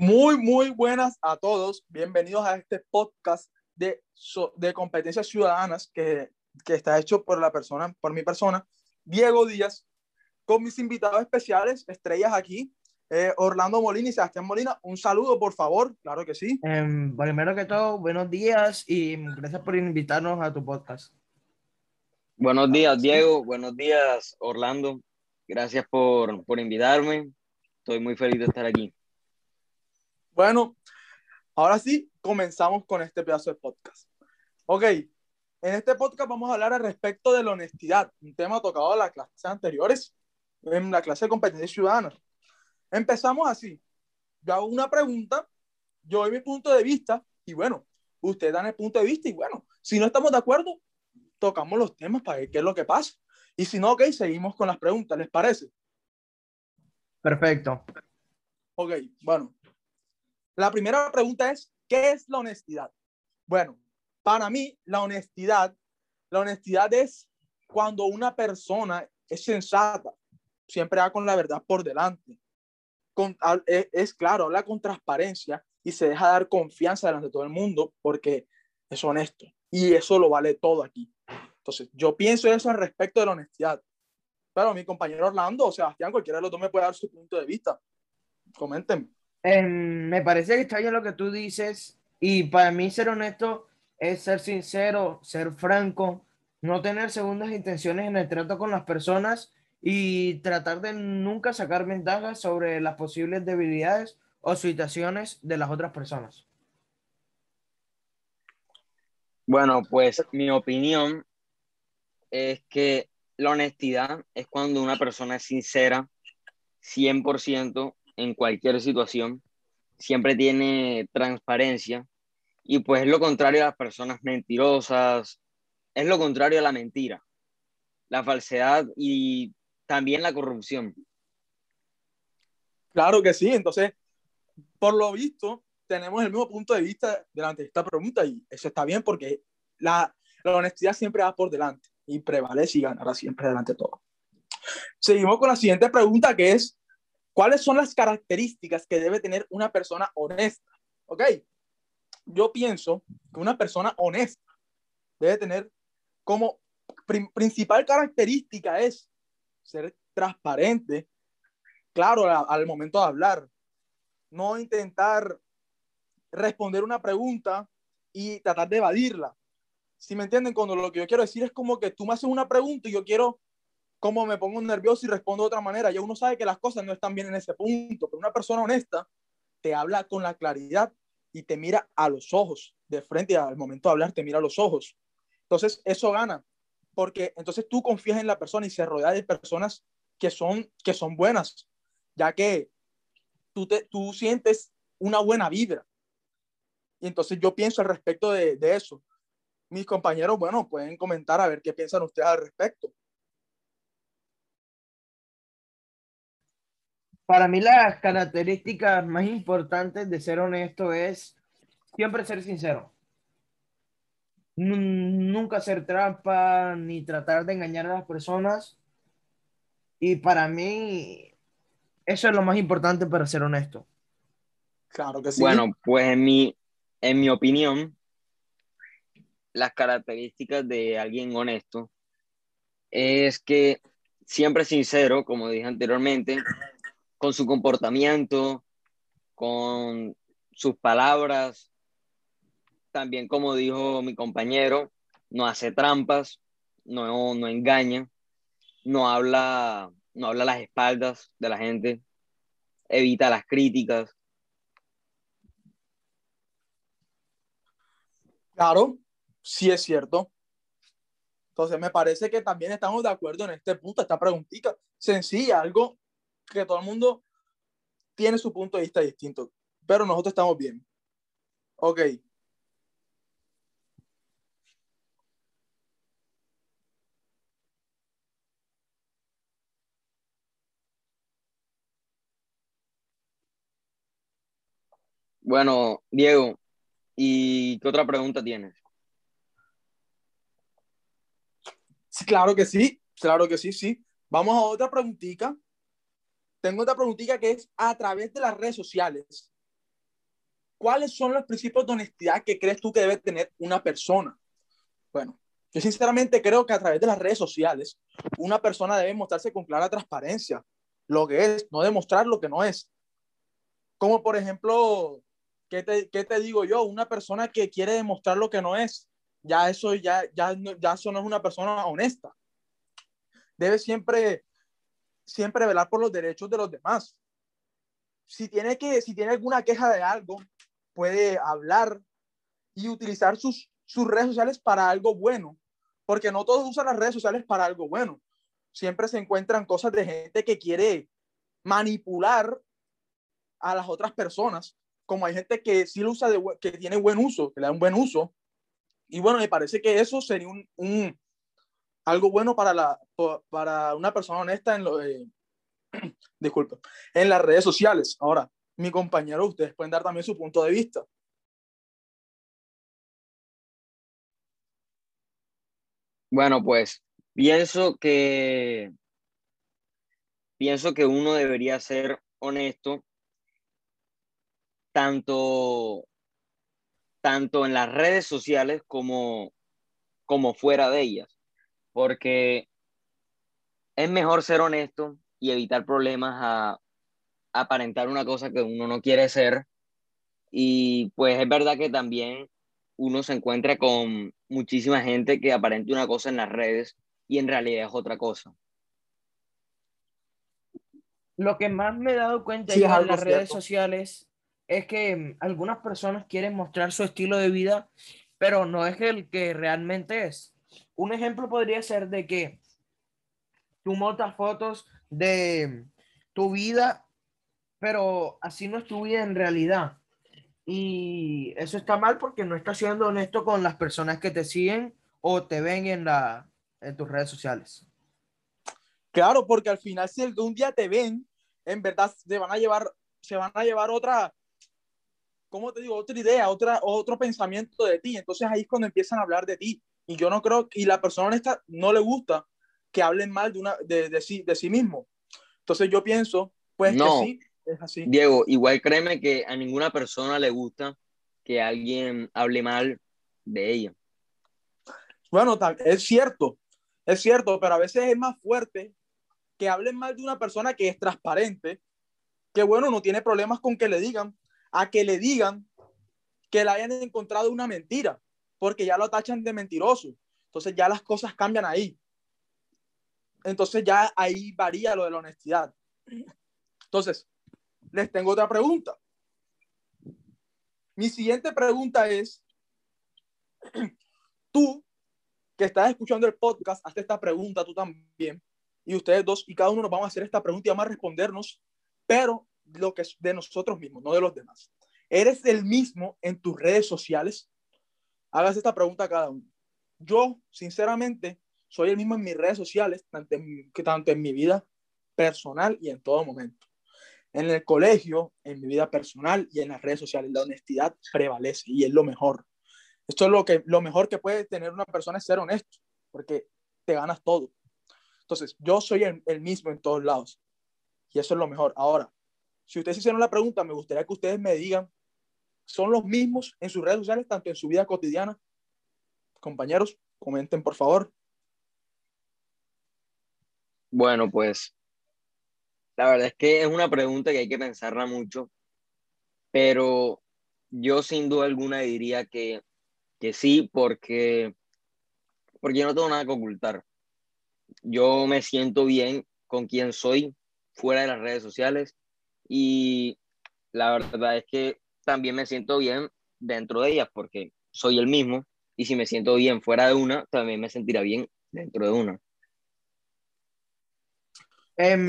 Muy, muy buenas a todos. Bienvenidos a este podcast de, de competencias ciudadanas que, que está hecho por la persona, por mi persona, Diego Díaz, con mis invitados especiales, estrellas aquí, eh, Orlando Molina y Sebastián Molina. Un saludo, por favor, claro que sí. Eh, primero que todo, buenos días y gracias por invitarnos a tu podcast. Buenos días, Diego. Buenos días, Orlando. Gracias por, por invitarme. Estoy muy feliz de estar aquí. Bueno, ahora sí, comenzamos con este pedazo de podcast. Ok, en este podcast vamos a hablar al respecto de la honestidad, un tema tocado en las clases anteriores, en la clase de competencia ciudadana. Empezamos así. Yo hago una pregunta, yo doy mi punto de vista y bueno, ustedes dan el punto de vista y bueno, si no estamos de acuerdo, tocamos los temas para ver qué es lo que pasa. Y si no, ok, seguimos con las preguntas, ¿les parece? Perfecto. Ok, bueno, la primera pregunta es, ¿qué es la honestidad? Bueno, para mí, la honestidad, la honestidad es cuando una persona es sensata, siempre va con la verdad por delante. E, es, claro, habla con transparencia y se deja dar confianza delante de todo el mundo porque es honesto. Y eso lo vale todo aquí. Entonces, yo pienso eso al respecto de la honestidad. Pero mi compañero Orlando o Sebastián, cualquiera de los dos me puede dar su punto de vista. Comenten. Em, me parece que está bien lo que tú dices y para mí ser honesto es ser sincero, ser franco, no tener segundas intenciones en el trato con las personas y tratar de nunca sacar ventajas sobre las posibles debilidades o situaciones de las otras personas. Bueno, pues mi opinión es que la honestidad es cuando una persona es sincera 100% en cualquier situación, siempre tiene transparencia y pues es lo contrario a las personas mentirosas, es lo contrario a la mentira, la falsedad y también la corrupción. Claro que sí, entonces, por lo visto, tenemos el mismo punto de vista delante de esta pregunta y eso está bien porque la, la honestidad siempre va por delante y prevalece y ganará siempre delante de todo. Seguimos con la siguiente pregunta que es, ¿Cuáles son las características que debe tener una persona honesta? ¿Ok? Yo pienso que una persona honesta debe tener como principal característica es ser transparente, claro, al momento de hablar, no intentar responder una pregunta y tratar de evadirla. Si me entienden, cuando lo que yo quiero decir es como que tú me haces una pregunta y yo quiero cómo me pongo nervioso y respondo de otra manera. Ya uno sabe que las cosas no están bien en ese punto, pero una persona honesta te habla con la claridad y te mira a los ojos, de frente al momento de hablar te mira a los ojos. Entonces, eso gana, porque entonces tú confías en la persona y se rodea de personas que son, que son buenas, ya que tú, te, tú sientes una buena vibra. Y entonces yo pienso al respecto de, de eso. Mis compañeros, bueno, pueden comentar a ver qué piensan ustedes al respecto. Para mí las características más importantes de ser honesto es siempre ser sincero. Nunca hacer trampa ni tratar de engañar a las personas. Y para mí eso es lo más importante para ser honesto. Claro que sí. Bueno, pues en mi, en mi opinión, las características de alguien honesto es que siempre sincero, como dije anteriormente, con su comportamiento, con sus palabras. También, como dijo mi compañero, no hace trampas, no, no engaña, no habla, no habla a las espaldas de la gente, evita las críticas. Claro, sí es cierto. Entonces me parece que también estamos de acuerdo en este punto, esta preguntita sencilla, algo que todo el mundo tiene su punto de vista distinto, pero nosotros estamos bien. Ok. Bueno, Diego, ¿y qué otra pregunta tienes? Sí, claro que sí, claro que sí, sí. Vamos a otra preguntita tengo otra preguntita que es a través de las redes sociales. ¿cuáles son los principios de honestidad que crees tú que debe tener una persona? Bueno, yo sinceramente creo que a través de las redes sociales, una persona debe mostrarse con clara transparencia, lo que es, no demostrar lo que no es. Como por ejemplo, ¿qué te, qué te digo yo? Una persona que quiere demostrar lo que no es, ya eso ya, ya, ya eso no es una persona honesta. Debe siempre, siempre velar por los derechos de los demás. Si tiene, que, si tiene alguna queja de algo, puede hablar y utilizar sus, sus redes sociales para algo bueno, porque no todos usan las redes sociales para algo bueno. Siempre se encuentran cosas de gente que quiere manipular a las otras personas, como hay gente que sí lo usa, de, que tiene buen uso, que le da un buen uso. Y bueno, me parece que eso sería un, un algo bueno para, la, para una persona honesta en lo, eh, disculpe, en las redes sociales. Ahora, mi compañero, ustedes pueden dar también su punto de vista. Bueno, pues pienso que pienso que uno debería ser honesto tanto tanto en las redes sociales como como fuera de ellas, porque es mejor ser honesto y evitar problemas a aparentar una cosa que uno no quiere ser. Y pues es verdad que también uno se encuentra con muchísima gente que aparenta una cosa en las redes y en realidad es otra cosa. Lo que más me he dado cuenta en las redes sociales es que mm, algunas personas quieren mostrar su estilo de vida, pero no es el que realmente es. Un ejemplo podría ser de que tú montas fotos de tu vida, pero así no es tu vida en realidad. Y eso está mal porque no estás siendo honesto con las personas que te siguen o te ven en, la, en tus redes sociales. Claro, porque al final si un día te ven, en verdad se van a llevar, se van a llevar otra, ¿cómo te digo? Otra idea, otra, otro pensamiento de ti. Entonces ahí es cuando empiezan a hablar de ti. Y yo no creo, y la persona esta no le gusta que hablen mal de, una, de, de, sí, de sí mismo. Entonces yo pienso, pues que sí, Diego, igual créeme que a ninguna persona le gusta que alguien hable mal de ella. Bueno, es cierto, es cierto, pero a veces es más fuerte que hablen mal de una persona que es transparente, que bueno, no tiene problemas con que le digan, a que le digan que le hayan encontrado una mentira, porque ya lo tachan de mentiroso. Entonces ya las cosas cambian ahí. Entonces ya ahí varía lo de la honestidad. Entonces, les tengo otra pregunta. Mi siguiente pregunta es, tú que estás escuchando el podcast, hazte esta pregunta tú también, y ustedes dos, y cada uno nos vamos a hacer esta pregunta y vamos a respondernos, pero lo que es de nosotros mismos, no de los demás. ¿Eres el mismo en tus redes sociales? Hagas esta pregunta a cada uno. Yo, sinceramente, soy el mismo en mis redes sociales, tanto en, tanto en mi vida personal y en todo momento. En el colegio, en mi vida personal y en las redes sociales, la honestidad prevalece y es lo mejor. Esto es lo, que, lo mejor que puede tener una persona es ser honesto, porque te ganas todo. Entonces, yo soy el, mismo en todos lados y eso es lo mejor. Ahora, si ustedes hicieron la pregunta, me gustaría que ustedes me digan, ¿son los mismos en sus redes sociales, tanto en su vida cotidiana? Compañeros, comenten por favor. Bueno, pues la verdad es que es una pregunta que hay que pensarla mucho, pero yo sin duda alguna diría que, que sí, porque, porque yo no tengo nada que ocultar. Yo me siento bien con quien soy fuera de las redes sociales y la verdad es que también me siento bien dentro de ellas porque soy el mismo y si me siento bien fuera de una, también me sentirá bien dentro de una. Em,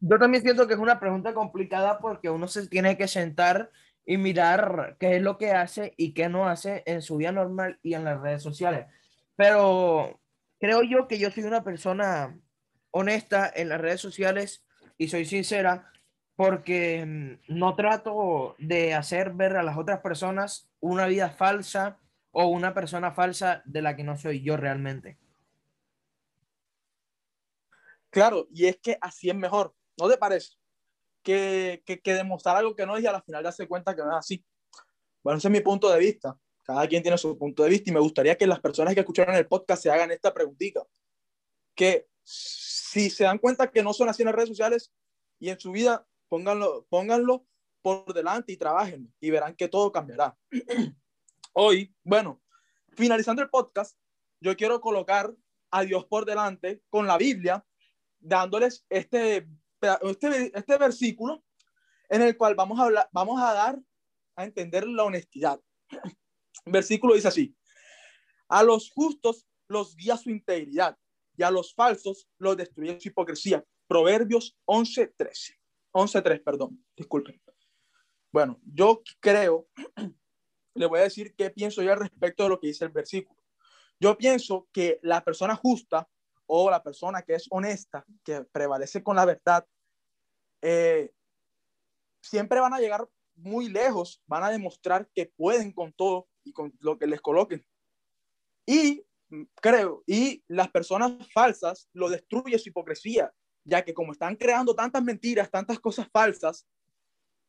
yo también siento que es una pregunta complicada porque uno se tiene que sentar y mirar qué es lo que hace y qué no hace en su vida normal y en las redes sociales. Pero creo yo que yo soy una persona honesta en las redes sociales y soy sincera porque em, no trato de hacer ver a las otras personas una vida falsa o una persona falsa de la que no soy yo realmente. Claro, y es que así es mejor, ¿no te parece? que, que, que demostrar algo que no es y a la final darse cuenta que no es así. Bueno, ese es mi punto de vista. Cada quien tiene su punto de vista y me gustaría que las personas que escucharon el podcast se hagan esta preguntita. Que si se dan cuenta que no son así en las redes sociales y en su vida, pónganlo, pónganlo por delante y trabajen y verán que todo cambiará. Hoy, bueno, finalizando el podcast, yo quiero colocar a Dios por delante con la Biblia, dándoles este, este, este versículo en el cual vamos a, hablar, vamos a dar a entender la honestidad. versículo dice así, a los justos los guía su integridad y a los falsos los destruye su hipocresía. Proverbios 11.13. 11.3, perdón, disculpen. Bueno, yo creo, le voy a decir qué pienso yo al respecto de lo que dice el versículo. Yo pienso que la persona justa o la persona que es honesta, que prevalece con la verdad, eh, siempre van a llegar muy lejos, van a demostrar que pueden con todo y con lo que les coloquen. Y creo, y las personas falsas lo destruye su hipocresía, ya que como están creando tantas mentiras, tantas cosas falsas,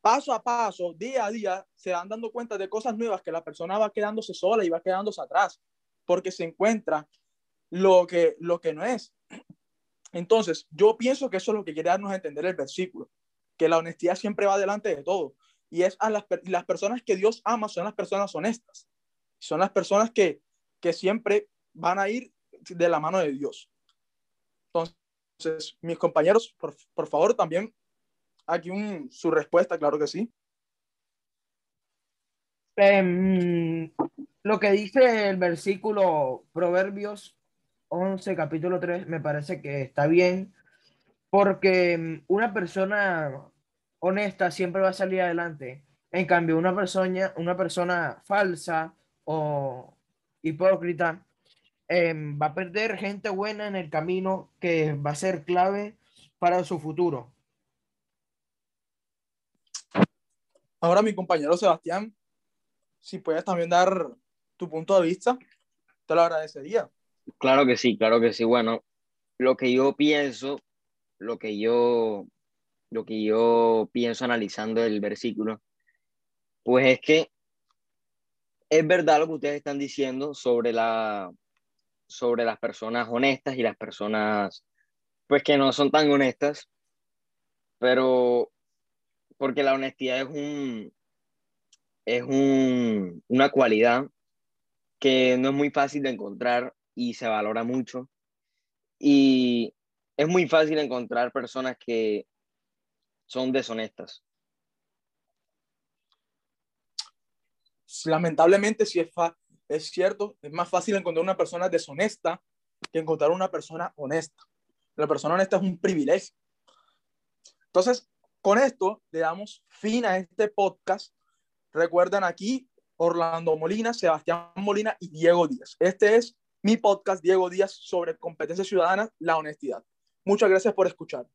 paso a paso, día a día, se van dando cuenta de cosas nuevas que la persona va quedándose sola y va quedándose atrás, porque se encuentra lo que, lo que no es. Entonces, yo pienso que eso es lo que quiere darnos a entender el versículo, que la honestidad siempre va delante de todo. Y es a las, las personas que Dios ama son las personas honestas. Son las personas que, que siempre van a ir de la mano de Dios. Entonces, mis compañeros, por, por favor, también aquí un, su respuesta, claro que sí. Um, lo que dice el versículo Proverbios 11, capítulo 3, me parece que está bien, porque em, una persona honesta siempre va a salir adelante. En cambio, una persona, una persona falsa o hipócrita em, va a perder gente buena en el camino que va a ser clave para su futuro. Ahora mi compañero Sebastián, si puedes también dar tu punto de vista, te lo agradecería. Claro que sí, claro que sí. Bueno, lo que yo pienso, lo que yo, lo que yo pienso analizando el versículo, pues es que es verdad lo que ustedes están diciendo sobre la, sobre las personas honestas y las personas, pues que no son tan honestas, pero porque la honestidad es un, es un, una cualidad que no es muy fácil de encontrar y se valora mucho. Y es muy fácil encontrar personas que son deshonestas. Lamentablemente, si es, es cierto, es más fácil encontrar una persona deshonesta que encontrar una persona honesta. La persona honesta es un privilegio. Entonces, con esto le damos fin a este podcast. Recuerden aquí Orlando Molina, Sebastián Molina y Diego Díaz. Este es mi podcast, Diego Díaz, sobre competencia ciudadana, la honestidad. Muchas gracias por escuchar.